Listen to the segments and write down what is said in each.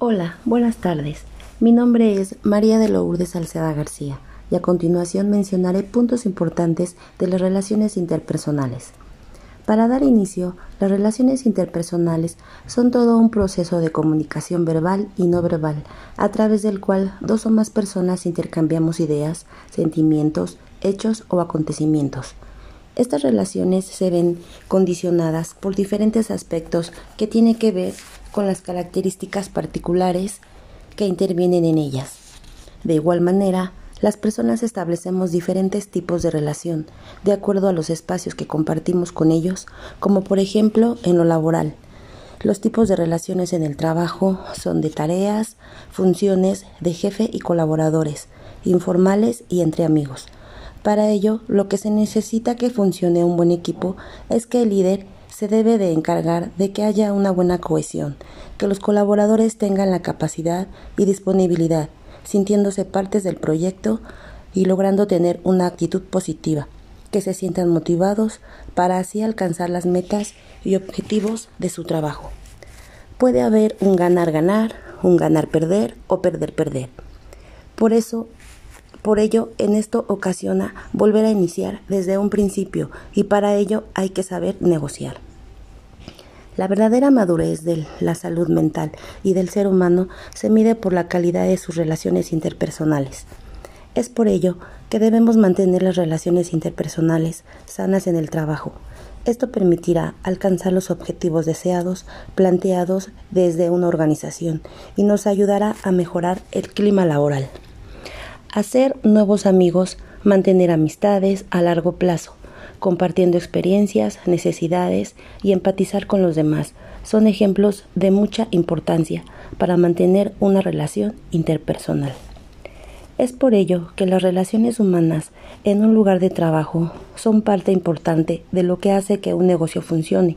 Hola, buenas tardes. Mi nombre es María de Lourdes Salceda García y a continuación mencionaré puntos importantes de las relaciones interpersonales. Para dar inicio, las relaciones interpersonales son todo un proceso de comunicación verbal y no verbal, a través del cual dos o más personas intercambiamos ideas, sentimientos, hechos o acontecimientos. Estas relaciones se ven condicionadas por diferentes aspectos que tienen que ver con las características particulares que intervienen en ellas. De igual manera, las personas establecemos diferentes tipos de relación de acuerdo a los espacios que compartimos con ellos, como por ejemplo en lo laboral. Los tipos de relaciones en el trabajo son de tareas, funciones, de jefe y colaboradores, informales y entre amigos. Para ello, lo que se necesita que funcione un buen equipo es que el líder se debe de encargar de que haya una buena cohesión, que los colaboradores tengan la capacidad y disponibilidad, sintiéndose partes del proyecto y logrando tener una actitud positiva, que se sientan motivados para así alcanzar las metas y objetivos de su trabajo. Puede haber un ganar-ganar, un ganar-perder o perder-perder. Por eso, por ello, en esto ocasiona volver a iniciar desde un principio y para ello hay que saber negociar. La verdadera madurez de la salud mental y del ser humano se mide por la calidad de sus relaciones interpersonales. Es por ello que debemos mantener las relaciones interpersonales sanas en el trabajo. Esto permitirá alcanzar los objetivos deseados planteados desde una organización y nos ayudará a mejorar el clima laboral. Hacer nuevos amigos, mantener amistades a largo plazo, compartiendo experiencias, necesidades y empatizar con los demás son ejemplos de mucha importancia para mantener una relación interpersonal. Es por ello que las relaciones humanas en un lugar de trabajo son parte importante de lo que hace que un negocio funcione.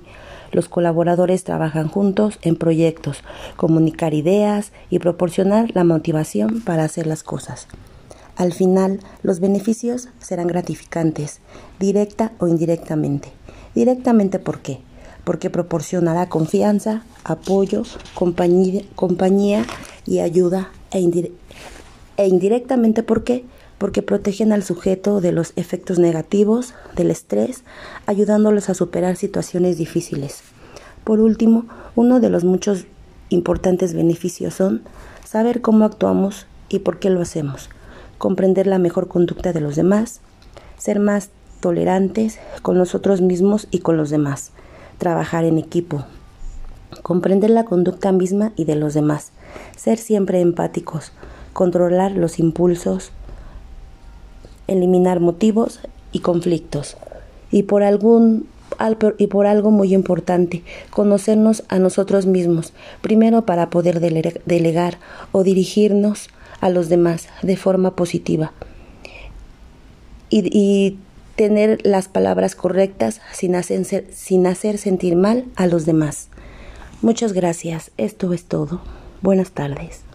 Los colaboradores trabajan juntos en proyectos, comunicar ideas y proporcionar la motivación para hacer las cosas. Al final, los beneficios serán gratificantes, directa o indirectamente. Directamente, ¿por qué? Porque proporcionará confianza, apoyo, compañía, y ayuda. E, e indirectamente, ¿por qué? Porque protegen al sujeto de los efectos negativos, del estrés, ayudándolos a superar situaciones difíciles. Por último, uno de los muchos importantes beneficios son saber cómo actuamos y por qué lo hacemos comprender la mejor conducta de los demás, ser más tolerantes con nosotros mismos y con los demás, trabajar en equipo, comprender la conducta misma y de los demás, ser siempre empáticos, controlar los impulsos, eliminar motivos y conflictos. Y por algún y por algo muy importante, conocernos a nosotros mismos, primero para poder delegar o dirigirnos a los demás de forma positiva y, tener las palabras correctas sin hacer, sin hacer sentir mal a los demás. Muchas gracias. Esto es todo. Buenas tardes.